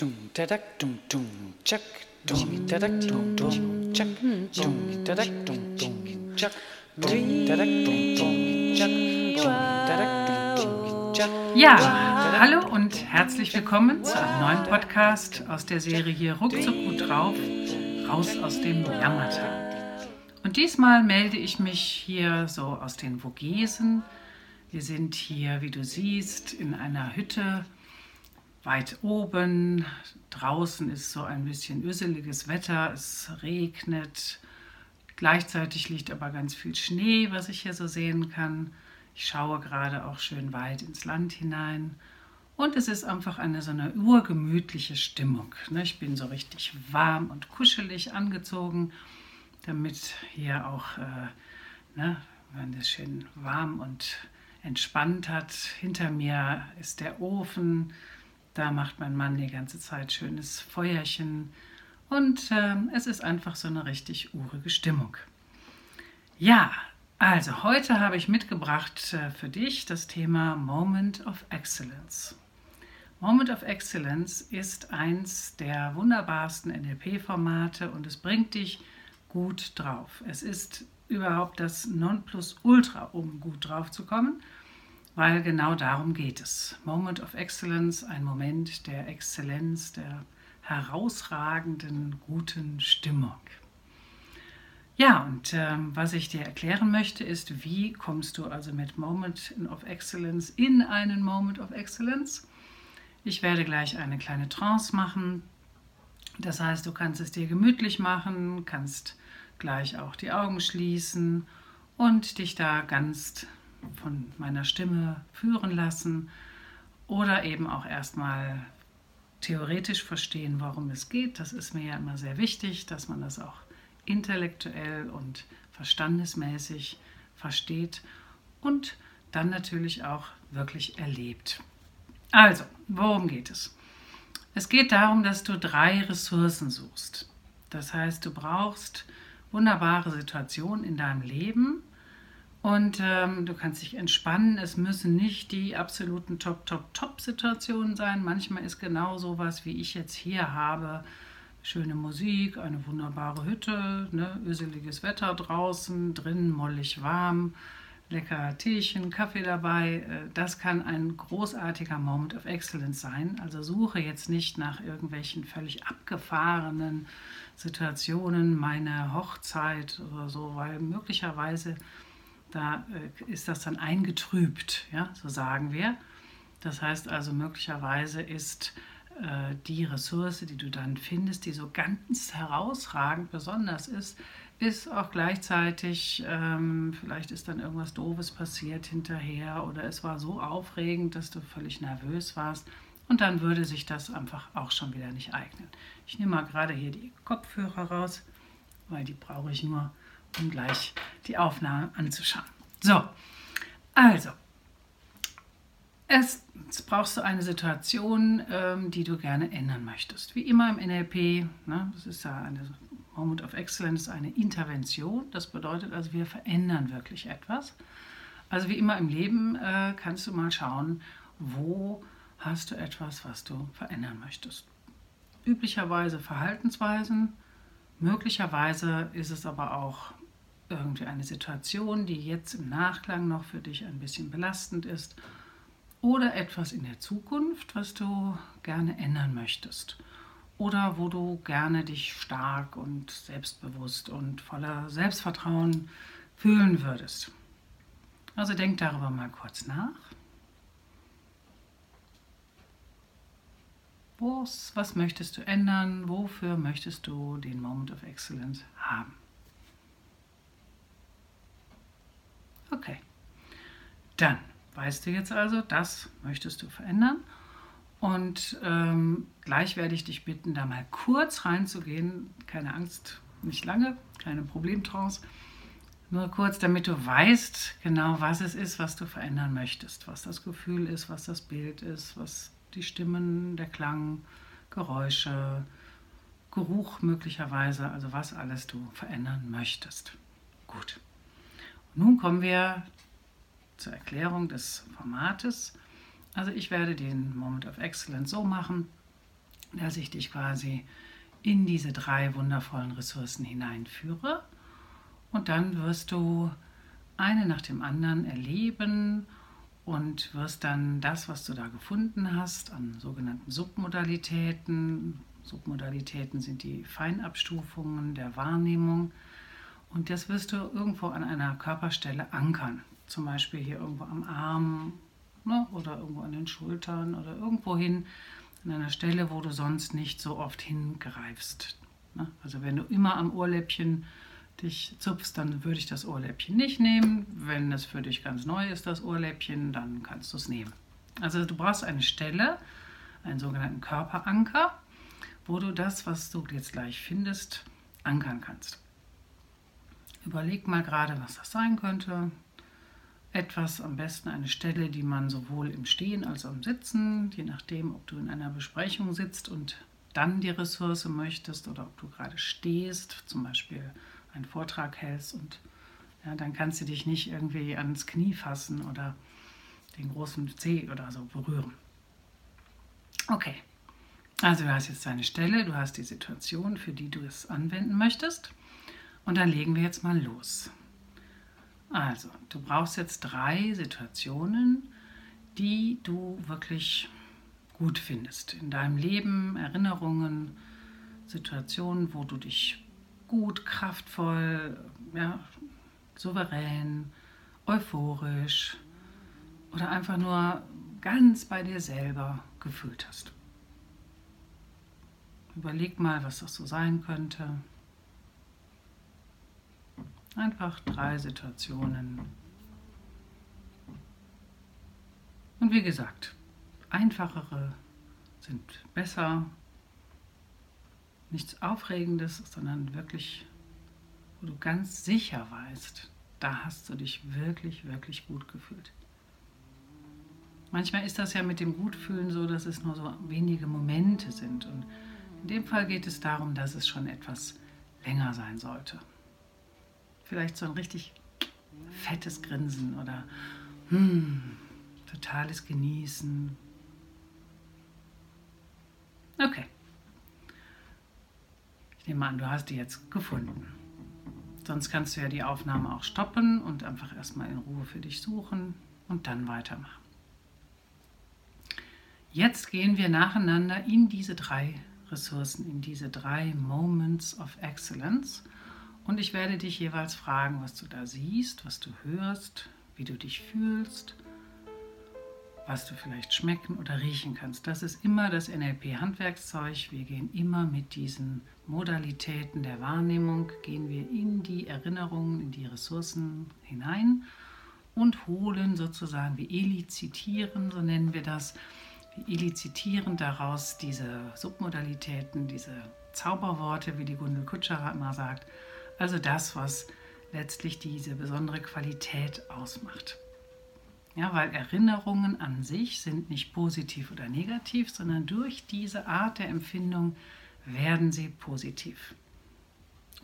Dum tadak dum dum chak dum tadak dum dum chak dum tadak dum dum chak dum tadak dum dum chak dum tadak dum dum chak Ja, hallo und herzlich willkommen zu einem neuen Podcast aus der Serie hier Ruckzuck gut drauf, raus aus dem Jammertal. Und diesmal melde ich mich hier so aus den Vogesen. Wir sind hier, wie du siehst, in einer Hütte weit oben. Draußen ist so ein bisschen üsseliges Wetter, es regnet. Gleichzeitig liegt aber ganz viel Schnee, was ich hier so sehen kann. Ich schaue gerade auch schön weit ins Land hinein. Und es ist einfach eine so eine urgemütliche Stimmung. ne? Ich bin so richtig warm und kuschelig angezogen, damit hier auch, äh, ne, wenn es schön warm und entspannt hat. Hinter mir ist der Ofen. Da macht mein Mann die ganze Zeit schönes Feuerchen. Und ähm, es ist einfach so eine richtig urige Stimmung. Ja, also heute habe ich mitgebracht äh, für dich das Thema Moment of Excellence. Moment of Excellence ist eins der wunderbarsten NLP-Formate und es bringt dich gut drauf. Es ist überhaupt das Nonplusultra, um gut drauf zu kommen, weil genau darum geht es. Moment of Excellence, ein Moment der Exzellenz, der herausragenden, guten Stimmung. Ja, und ähm, was ich dir erklären möchte, ist, wie kommst du also mit Moment of Excellence in einen Moment of Excellence? Ich werde gleich eine kleine Trance machen. Das heißt, du kannst es dir gemütlich machen, kannst gleich auch die Augen schließen und dich da ganz von meiner Stimme führen lassen oder eben auch erstmal theoretisch verstehen, worum es geht. Das ist mir ja immer sehr wichtig, dass man das auch intellektuell und verstandesmäßig versteht und dann natürlich auch wirklich erlebt. Also, worum geht es? Es geht darum, dass du drei Ressourcen suchst. Das heißt, du brauchst wunderbare Situationen in deinem Leben und ähm, du kannst dich entspannen. Es müssen nicht die absoluten Top, Top, Top-Situationen sein. Manchmal ist genau sowas, wie ich jetzt hier habe. Schöne Musik, eine wunderbare Hütte, ne, öseliges Wetter draußen, drinnen mollig warm, lecker Teechen, Kaffee dabei. Äh, Das kann ein großartiger Moment of Excellence sein. Also suche jetzt nicht nach irgendwelchen völlig abgefahrenen Situationen, meine Hochzeit oder so, weil möglicherweise da äh, ist das dann eingetrübt, ja, so sagen wir. Das heißt also, möglicherweise ist äh, die Ressource, die du dann findest, die so ganz herausragend besonders ist, ist auch gleichzeitig, ähm, vielleicht ist dann irgendwas Doofes passiert hinterher oder es war so aufregend, dass du völlig nervös warst und dann würde sich das einfach auch schon wieder nicht eignen. Ich nehme mal gerade hier die Kopfhörer raus, weil die brauche ich nur, um gleich die Aufnahme anzuschauen. So, also, Erstens brauchst du eine Situation, ähm, die du gerne ändern möchtest. Wie immer im NLP, ne, das ist ja eine Moment of Excellence, eine Intervention. Das bedeutet also, wir verändern wirklich etwas. Also wie immer im Leben äh, kannst du mal schauen, wo hast du etwas, was du verändern möchtest. Üblicherweise Verhaltensweisen, möglicherweise ist es aber auch irgendwie eine Situation, die jetzt im Nachklang noch für dich ein bisschen belastend ist oder etwas in der Zukunft, was du gerne ändern möchtest oder wo du gerne dich stark und selbstbewusst und voller Selbstvertrauen fühlen würdest. Also denk darüber mal kurz nach. Was, was möchtest du ändern? Wofür möchtest du den Moment of Excellence haben? Okay. Dann weißt du jetzt also, das möchtest du verändern. Und ähm, gleich werde ich dich bitten, da mal kurz reinzugehen. Keine Angst, nicht lange, keine Problemtrance. Nur kurz, damit du weißt genau, was es ist, was du verändern möchtest. Was das Gefühl ist, was das Bild ist, was die Stimmen, der Klang, Geräusche, Geruch möglicherweise, also was alles du verändern möchtest. Gut. Nun kommen wir zur Erklärung des Formates. Also ich werde den Moment of Excellence so machen, dass ich dich quasi in diese drei wundervollen Ressourcen hineinführe. Und dann wirst du eine nach dem anderen erleben und wirst dann das, was du da gefunden hast, an sogenannten Submodalitäten, Submodalitäten sind die Feinabstufungen der Wahrnehmung, und das wirst du irgendwo an einer Körperstelle ankern, zum Beispiel hier irgendwo am Arm ne, oder irgendwo an den Schultern oder irgendwo hin, an einer Stelle, wo du sonst nicht so oft hingreifst. Ne? Also wenn du immer am Ohrläppchen dich zupfst, dann würde ich das Ohrläppchen nicht nehmen. Wenn es für dich ganz neu ist, das Ohrläppchen, dann kannst du es nehmen. Also du brauchst eine Stelle, einen sogenannten Körperanker, wo du das, was du jetzt gleich findest, ankern kannst. Überleg mal gerade, was das sein könnte. Etwas, am besten eine Stelle, die man sowohl im Stehen als auch im Sitzen, je nachdem, ob du in einer Besprechung sitzt und dann die Ressource möchtest oder ob du gerade stehst, zum Beispiel einen Vortrag hältst und ja, dann kannst du dich nicht irgendwie ans Knie fassen oder den großen Zeh oder so berühren. Okay, also du hast jetzt deine Stelle, du hast die Situation, für die du es anwenden möchtest und dann legen wir jetzt mal los. Also, du brauchst jetzt drei Situationen, die du wirklich gut findest in deinem Leben, Erinnerungen, Situationen, wo du dich gut, kraftvoll, ja, souverän, euphorisch oder einfach nur ganz bei dir selber gefühlt hast. Überleg mal, was das so sein könnte. Einfach drei Situationen. Und wie gesagt, einfachere sind besser nichts Aufregendes, sondern wirklich, wo du ganz sicher weißt, da hast du dich wirklich, wirklich gut gefühlt. Manchmal ist das ja mit dem Gutfühlen so, dass es nur so wenige Momente sind. Und in dem Fall geht es darum, dass es schon etwas länger sein sollte. Vielleicht so ein richtig fettes Grinsen oder hmm, totales Genießen. Okay. Ich nehme an, du hast die jetzt gefunden. Sonst kannst du ja die Aufnahme auch stoppen und einfach erstmal in Ruhe für dich suchen und dann weitermachen. Jetzt gehen wir nacheinander in diese drei Ressourcen, in diese drei Moments of Excellence. Und ich werde dich jeweils fragen, was du da siehst, was du hörst, wie du dich fühlst was du vielleicht schmecken oder riechen kannst. Das ist immer das NLP-Handwerkszeug. Wir gehen immer mit diesen Modalitäten der Wahrnehmung, gehen wir in die Erinnerungen, in die Ressourcen hinein und holen sozusagen, wir elizitieren, so nennen wir das, wir elizitieren daraus diese Submodalitäten, diese Zauberworte, wie die Gundel Kutscherer immer sagt, also das, was letztlich diese besondere Qualität ausmacht. Ja, weil Erinnerungen an sich sind nicht positiv oder negativ, sondern durch diese Art der Empfindung werden sie positiv.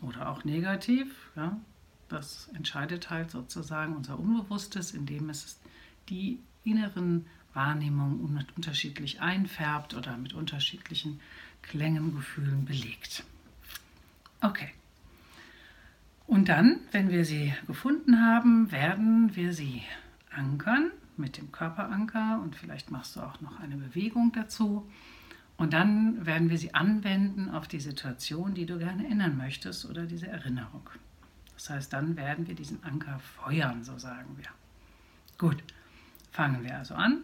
Oder auch negativ. Ja, das entscheidet halt sozusagen unser Unbewusstes, indem es die inneren Wahrnehmungen unterschiedlich einfärbt oder mit unterschiedlichen Klängen, Gefühlen belegt. Okay. Und dann, wenn wir sie gefunden haben, werden wir sie ankern mit dem Körperanker und vielleicht machst du auch noch eine Bewegung dazu. Und dann werden wir sie anwenden auf die Situation, die du gerne ändern möchtest oder diese Erinnerung. Das heißt, dann werden wir diesen Anker feuern, so sagen wir. Gut, fangen wir also an.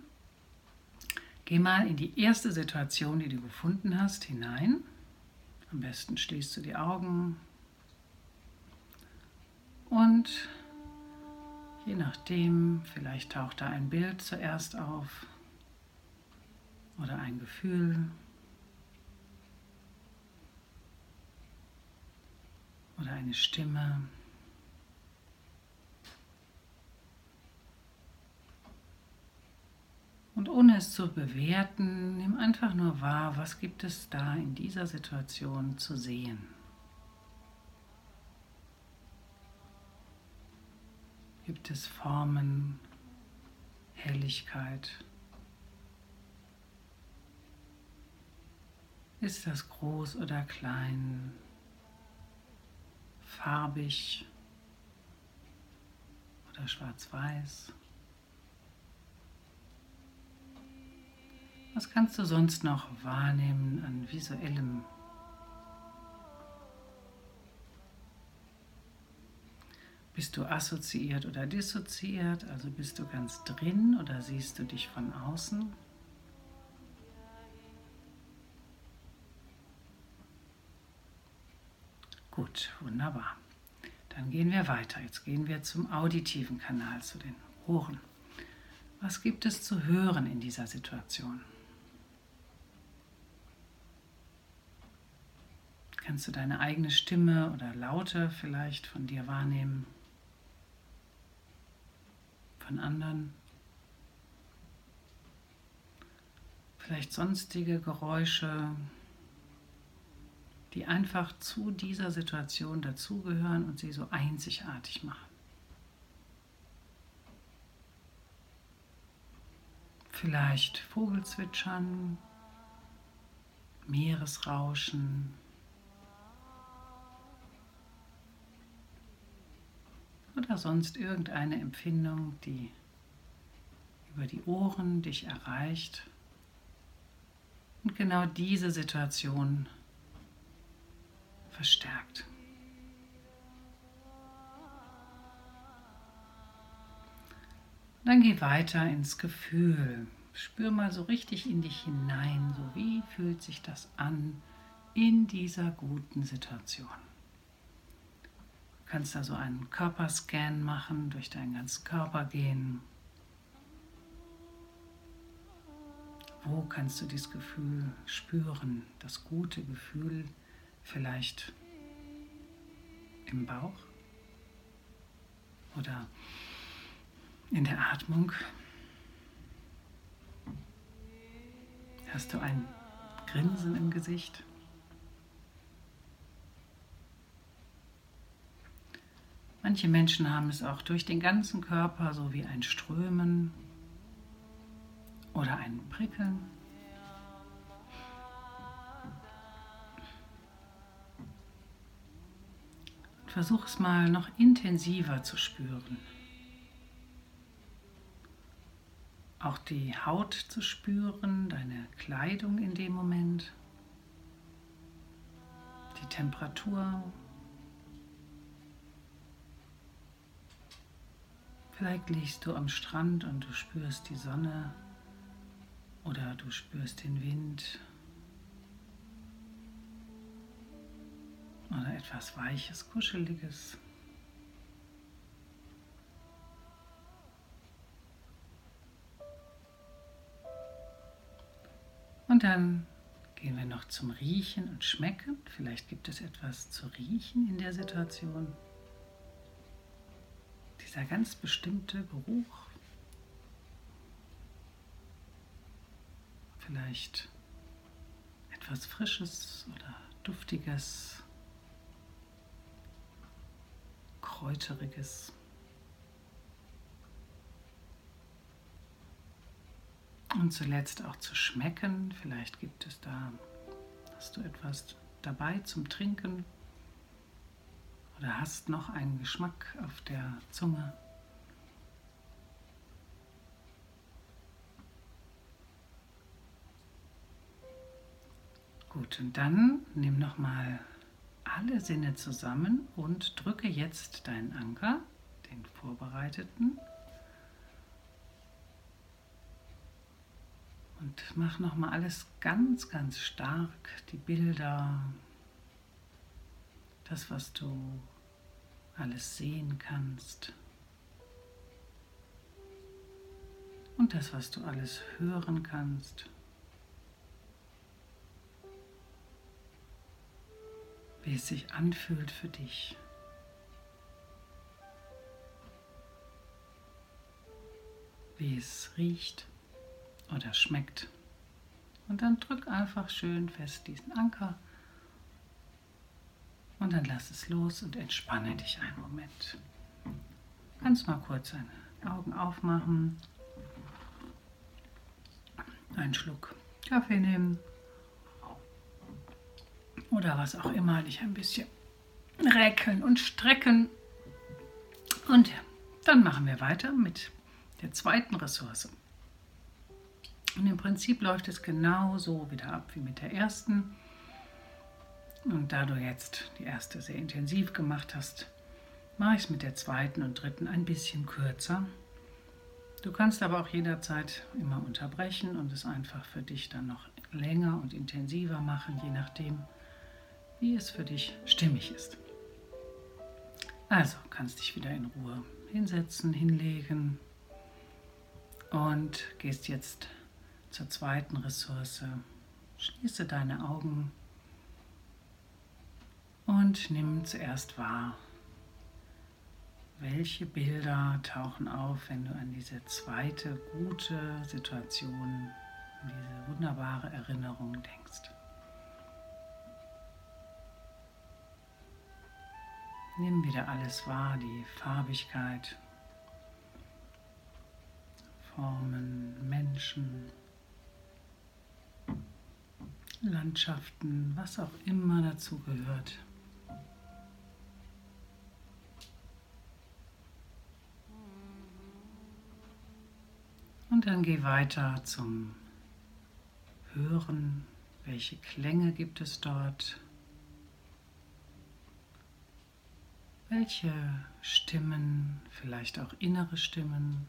Geh mal in die erste Situation, die du gefunden hast, hinein. Am besten schließt du die Augen und Je nachdem, vielleicht taucht da ein Bild zuerst auf oder ein Gefühl oder eine Stimme. Und ohne es zu bewerten, nimm einfach nur wahr, was gibt es da in dieser Situation zu sehen. Gibt es Formen, Helligkeit. Ist das groß oder klein? Farbig oder schwarz-weiß? Was kannst du sonst noch wahrnehmen an visuellem? Bist du assoziiert oder dissoziiert? Also bist du ganz drin oder siehst du dich von außen? Gut, wunderbar. Dann gehen wir weiter. Jetzt gehen wir zum auditiven Kanal, zu den Ohren. Was gibt es zu hören in dieser Situation? Kannst du deine eigene Stimme oder Laute vielleicht von dir wahrnehmen? Von anderen? Vielleicht sonstige Geräusche, die einfach zu dieser Situation dazugehören und sie so einzigartig machen. Vielleicht Vogelzwitschern, Meeresrauschen, oder sonst irgendeine Empfindung, die über die Ohren dich erreicht und genau diese Situation verstärkt. Dann geh weiter ins Gefühl. Spür mal so richtig in dich hinein, so wie fühlt sich das an in dieser guten Situation kannst da so einen Körperscan machen, durch deinen ganzen Körper gehen. Wo kannst du dieses Gefühl spüren, das gute Gefühl vielleicht im Bauch oder in der Atmung? Hast du ein Grinsen im Gesicht? Manche Menschen haben es auch durch den ganzen Körper, so wie ein Strömen oder ein Prickeln. Versuch es mal noch intensiver zu spüren. Auch die Haut zu spüren, deine Kleidung in dem Moment, die Temperatur, Vielleicht liegst du am Strand und du spürst die Sonne oder du spürst den Wind oder etwas Weiches, Kuscheliges. Und dann gehen wir noch zum Riechen und Schmecken. Vielleicht gibt es etwas zu riechen in der Situation dieser ganz bestimmte Geruch. Vielleicht etwas Frisches oder Duftiges, Kräuteriges. Und zuletzt auch zu schmecken. Vielleicht gibt es da, hast du etwas dabei zum Trinken oder hast noch einen Geschmack auf der Zunge. Gut, und dann nimm noch mal alle Sinne zusammen und drücke jetzt deinen Anker, den vorbereiteten. Und mach noch mal alles ganz, ganz stark, die Bilder, das, was du alles sehen kannst. Und das, was du alles hören kannst. Wie es sich anfühlt für dich. Wie es riecht oder schmeckt. Und dann drück einfach schön fest diesen Anker und dann lass es los und entspanne dich einen Moment. Kannst mal kurz deine Augen aufmachen, einen Schluck Kaffee nehmen oder was auch immer dich ein bisschen räkeln und strecken. Und dann machen wir weiter mit der zweiten Ressource. Und im Prinzip läuft es genauso wieder ab wie mit der ersten. Und da du jetzt die erste sehr intensiv gemacht hast, mache ich es mit der zweiten und dritten ein bisschen kürzer. Du kannst aber auch jederzeit immer unterbrechen und es einfach für dich dann noch länger und intensiver machen, je nachdem, wie es für dich stimmig ist. Also kannst dich wieder in Ruhe hinsetzen, hinlegen und gehst jetzt zur zweiten Ressource. Schließe deine Augen und nimm zuerst wahr, welche Bilder tauchen auf, wenn du an diese zweite gute Situation, an diese wunderbare Erinnerung denkst. Nimm wieder alles wahr, die Farbigkeit, Formen, Menschen, Landschaften, was auch immer dazu gehört. Dann geh weiter zum Hören. Welche Klänge gibt es dort? Welche Stimmen, vielleicht auch innere Stimmen,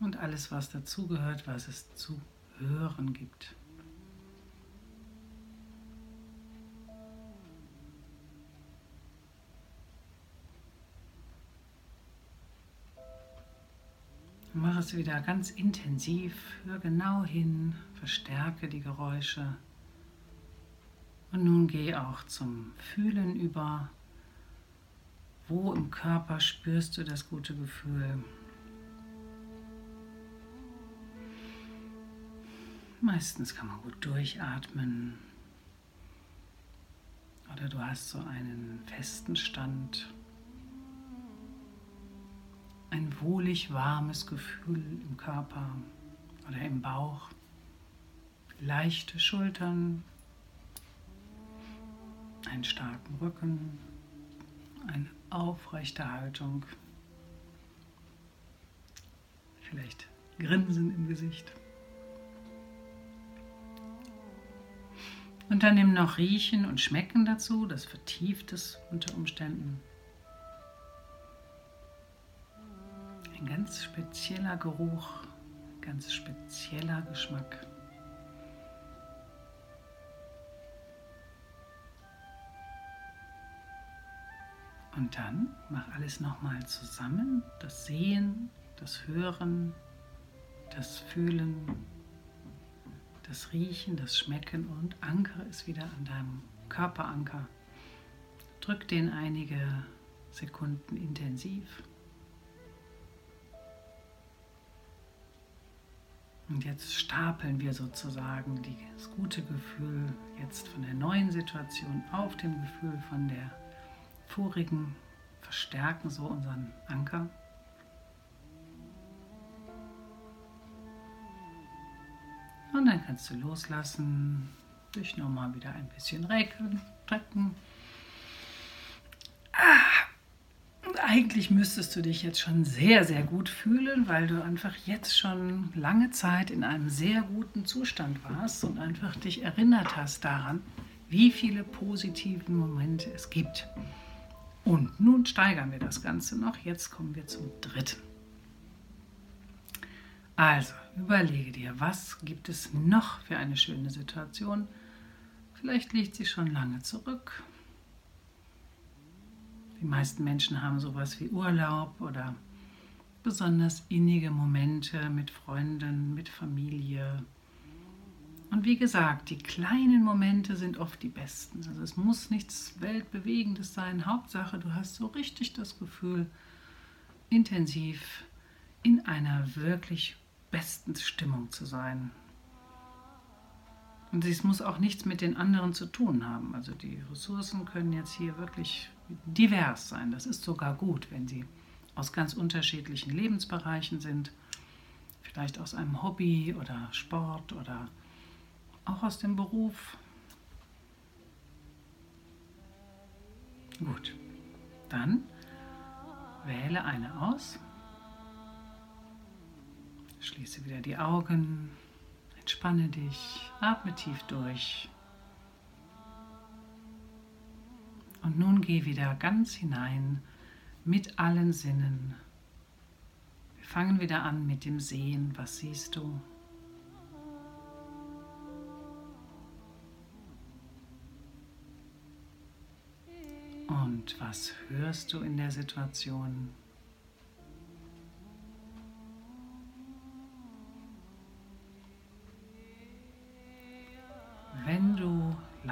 und alles, was dazugehört, was es zu hören gibt. Mach es wieder ganz intensiv, hör genau hin, verstärke die Geräusche. Und nun geh auch zum Fühlen über. Wo im Körper spürst du das gute Gefühl? Meistens kann man gut durchatmen. Oder du hast so einen festen Stand. Wohlig warmes Gefühl im Körper oder im Bauch. Leichte Schultern. Einen starken Rücken. Eine aufrechte Haltung. Vielleicht Grinsen im Gesicht. Und dann nimm noch Riechen und Schmecken dazu, das vertieft es unter Umständen. Ein ganz spezieller Geruch, ganz spezieller Geschmack. Und dann mach alles nochmal zusammen, das Sehen, das Hören, das Fühlen, das Riechen, das Schmecken und ankere es wieder an deinem Körperanker. Drück den einige Sekunden intensiv. Und jetzt stapeln wir sozusagen das gute Gefühl jetzt von der neuen Situation auf dem Gefühl von der vorigen, verstärken so unseren Anker. Und dann kannst du loslassen, dich nochmal wieder ein bisschen recken, strecken. Ah, eigentlich müsstest du dich jetzt schon sehr, sehr gut fühlen, weil du einfach jetzt schon lange Zeit in einem sehr guten Zustand warst und einfach dich erinnert hast daran, wie viele positive Momente es gibt. Und nun steigern wir das Ganze noch. Jetzt kommen wir zum dritten. Also, überlege dir, was gibt es noch für eine schöne Situation? Vielleicht liegt sie schon lange zurück. Die meisten Menschen haben sowas wie Urlaub oder besonders innige Momente mit Freunden, mit Familie. Und wie gesagt, die kleinen Momente sind oft die besten. Also es muss nichts Weltbewegendes sein. Hauptsache, du hast so richtig das Gefühl, intensiv in einer wirklich besten Stimmung zu sein. Und es muss auch nichts mit den anderen zu tun haben. Also die Ressourcen können jetzt hier wirklich divers sein. Das ist sogar gut, wenn sie aus ganz unterschiedlichen Lebensbereichen sind. vielleicht aus einem Hobby oder Sport oder auch aus dem Beruf. Gut, dann wähle eine aus. Schließe wieder die Augen, entspanne dich, atme tief durch. Und nun geh wieder ganz hinein mit allen Sinnen. Wir fangen wieder an mit dem Sehen. Was siehst du? Und was hörst du in der Situation?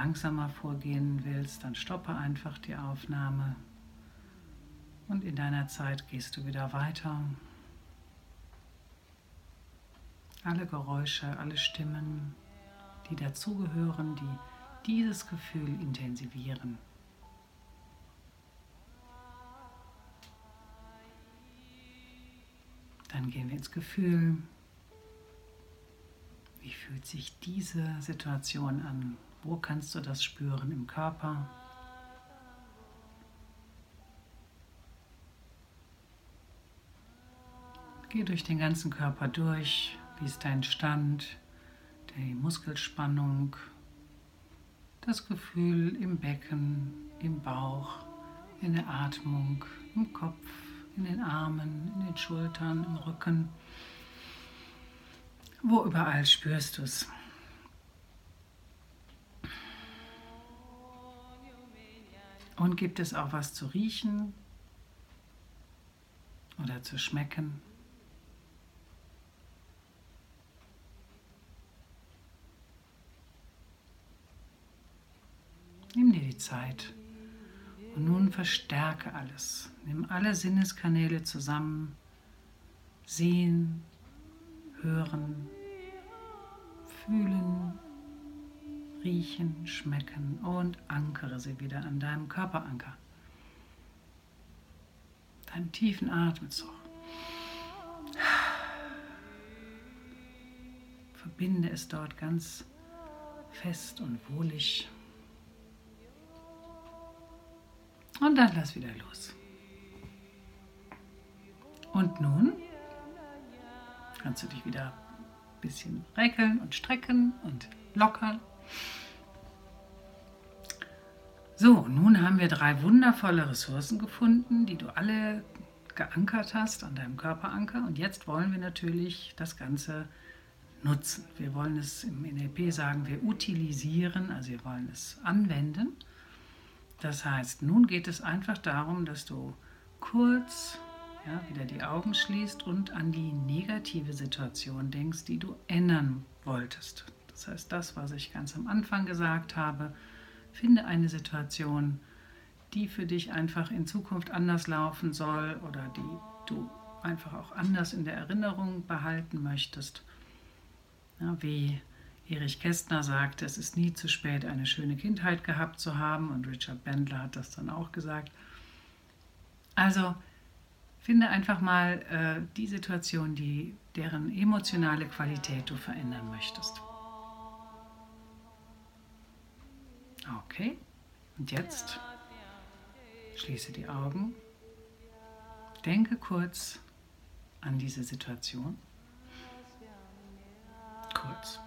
Langsamer vorgehen willst, dann stoppe einfach die Aufnahme und in deiner Zeit gehst du wieder weiter. Alle Geräusche, alle Stimmen, die dazugehören, die dieses Gefühl intensivieren. Dann gehen wir ins Gefühl. Wie fühlt sich diese Situation an? Wo kannst du das spüren im Körper? Geh durch den ganzen Körper durch. Wie ist dein Stand? Die Muskelspannung, das Gefühl im Becken, im Bauch, in der Atmung, im Kopf, in den Armen, in den Schultern, im Rücken. Wo überall spürst du es? Und gibt es auch was zu riechen oder zu schmecken? Nimm dir die Zeit und nun verstärke alles. Nimm alle Sinneskanäle zusammen. Sehen, hören, fühlen, riechen, schmecken und ankere sie wieder an deinem Körperanker. Deinen tiefen Atemzug. Verbinde es dort ganz fest und wohlig. Und dann lass wieder los. Und nun kannst du dich wieder ein bisschen reckeln und strecken und lockern. So, nun haben wir drei wundervolle Ressourcen gefunden, die du alle geankert hast an deinem Körperanker. Und jetzt wollen wir natürlich das Ganze nutzen. Wir wollen es im NLP sagen, wir utilisieren, also wir wollen es anwenden. Das heißt, nun geht es einfach darum, dass du kurz ja, wieder die Augen schließt und an die negative Situation denkst, die du ändern wolltest. Das heißt, das, was ich ganz am Anfang gesagt habe, finde eine Situation, die für dich einfach in Zukunft anders laufen soll oder die du einfach auch anders in der Erinnerung behalten möchtest. Ja, wie Erich Kästner sagte, es ist nie zu spät, eine schöne Kindheit gehabt zu haben und Richard Bendler hat das dann auch gesagt. Also finde einfach mal äh, die Situation, die, deren emotionale Qualität du verändern möchtest. Okay, und jetzt schließe die Augen, denke kurz an diese Situation. Kurz.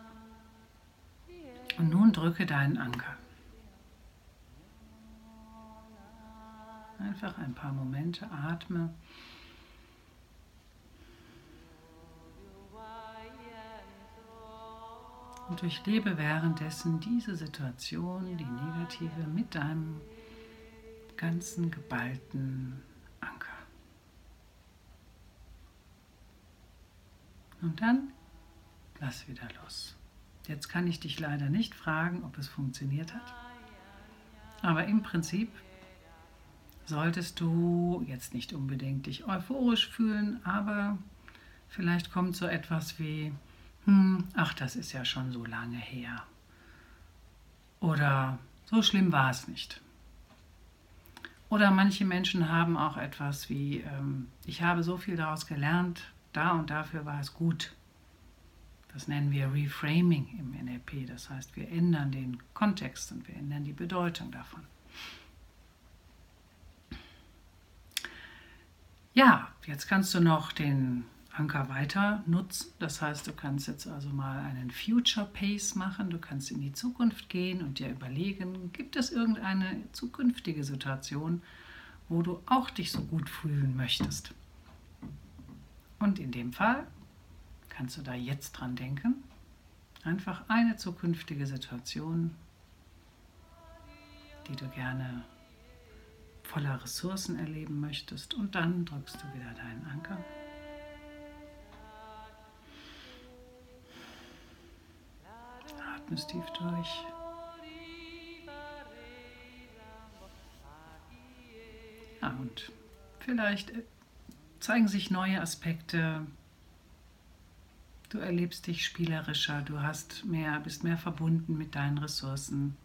Und nun drücke deinen Anker. Einfach ein paar Momente atme. Und durchlebe währenddessen diese Situation, die negative, mit deinem ganzen geballten Anker. Und dann lass wieder los. Jetzt kann ich dich leider nicht fragen, ob es funktioniert hat. Aber im Prinzip solltest du jetzt nicht unbedingt dich euphorisch fühlen, aber vielleicht kommt so etwas wie, hm, ach, das ist ja schon so lange her. Oder so schlimm war es nicht. Oder manche Menschen haben auch etwas wie, ähm, ich habe so viel daraus gelernt, da und dafür war es gut. Das nennen wir Reframing im NLP. Das heißt, wir ändern den Kontext und wir ändern die Bedeutung davon. Ja, jetzt kannst du noch den Anker weiter nutzen. Das heißt, du kannst jetzt also mal einen Future Pace machen. Du kannst in die Zukunft gehen und dir überlegen, gibt es irgendeine zukünftige Situation, wo du auch dich so gut fühlen möchtest. Und in dem Fall kannst du da jetzt dran denken. Einfach eine zukünftige Situation, die du gerne voller Ressourcen erleben möchtest. Und dann drückst du wieder deinen Anker. Atmest tief durch. Ja, und vielleicht äh, zeigen sich neue Aspekte. Du erlebst dich spielerischer, du hast mehr, bist mehr verbunden mit deinen Ressourcen.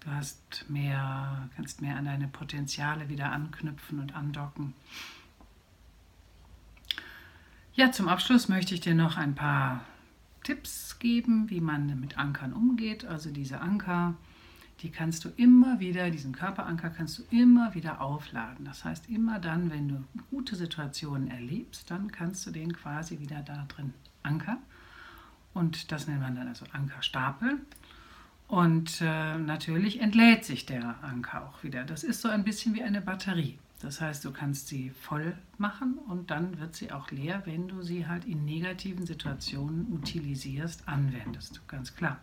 Du hast mehr, kannst mehr an deine Potenziale wieder anknüpfen und andocken. Ja, zum Abschluss möchte ich dir noch ein paar Tipps geben, wie man mit Ankern umgeht. Also diese Anker, die kannst du immer wieder, diesen Körperanker kannst du immer wieder aufladen. Das heißt, immer dann, wenn du gute Situationen erlebst, dann kannst du den quasi wieder da drin ankern. Und das nennt man dann also Ankerstapel. Und äh, natürlich entlädt sich der Anker auch wieder. Das ist so ein bisschen wie eine Batterie. Das heißt, du kannst sie voll machen und dann wird sie auch leer, wenn du sie halt in negativen Situationen utilisierst, anwendest. Ganz klar.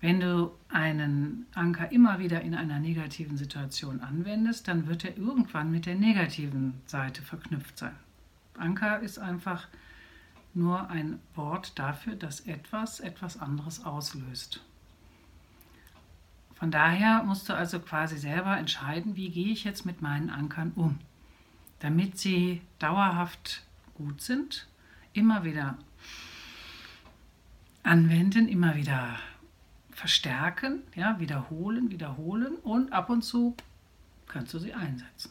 Wenn du einen Anker immer wieder in einer negativen Situation anwendest, dann wird er irgendwann mit der negativen Seite verknüpft sein. Anker ist einfach nur ein Wort dafür, dass etwas etwas anderes auslöst. Von daher musst du also quasi selber entscheiden, wie gehe ich jetzt mit meinen Ankern um, damit sie dauerhaft gut sind, immer wieder anwenden, immer wieder verstärken, ja, wiederholen, wiederholen und ab und zu kannst du sie einsetzen.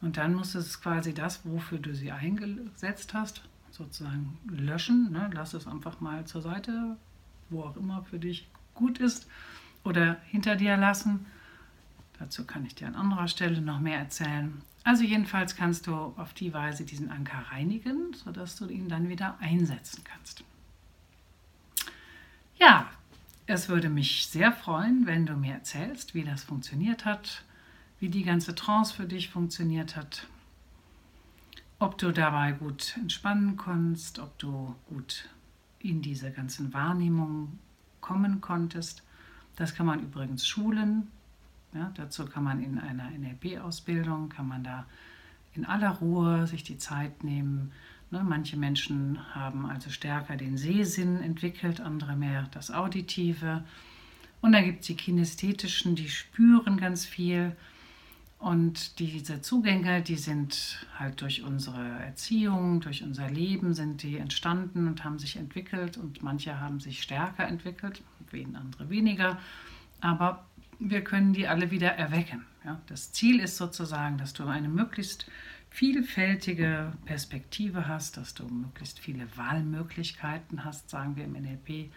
Und dann musst du es quasi das, wofür du sie eingesetzt hast, sozusagen löschen. Ne? Lass es einfach mal zur Seite, wo auch immer für dich gut ist, oder hinter dir lassen. Dazu kann ich dir an anderer Stelle noch mehr erzählen. Also jedenfalls kannst du auf die Weise diesen Anker reinigen, sodass du ihn dann wieder einsetzen kannst. Ja, es würde mich sehr freuen, wenn du mir erzählst, wie das funktioniert hat, wie die ganze Trance für dich funktioniert hat, ob du dabei gut entspannen konntest, ob du gut in diese ganzen Wahrnehmungen kommen konntest. Das kann man übrigens schulen. Ja, dazu kann man in einer NLP-Ausbildung, kann man da in aller Ruhe sich die Zeit nehmen. Ne, manche Menschen haben also stärker den Sehsinn entwickelt, andere mehr das Auditive. Und dann gibt es die kinästhetischen, die spüren ganz viel. Und diese Zugänge, die sind halt durch unsere Erziehung, durch unser Leben sind die entstanden und haben sich entwickelt und manche haben sich stärker entwickelt, wen andere weniger. Aber wir können die alle wieder erwecken. Ja? Das Ziel ist sozusagen, dass du eine möglichst vielfältige Perspektive hast, dass du möglichst viele Wahlmöglichkeiten hast, sagen wir im NLP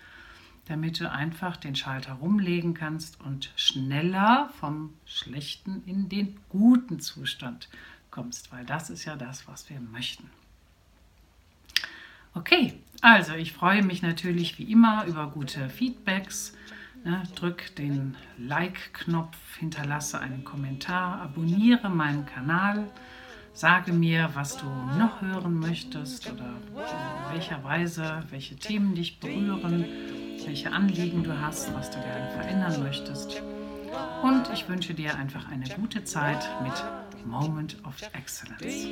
damit du einfach den Schalter rumlegen kannst und schneller vom schlechten in den guten Zustand kommst, weil das ist ja das, was wir möchten. Okay, also ich freue mich natürlich wie immer über gute Feedbacks. Ne, drück den Like-Knopf, hinterlasse einen Kommentar, abonniere meinen Kanal, sage mir, was du noch hören möchtest oder in welcher Weise, welche Themen dich berühren welche Anliegen du hast, was du gerne verändern möchtest. Und ich wünsche dir einfach eine gute Zeit mit Moment of Excellence.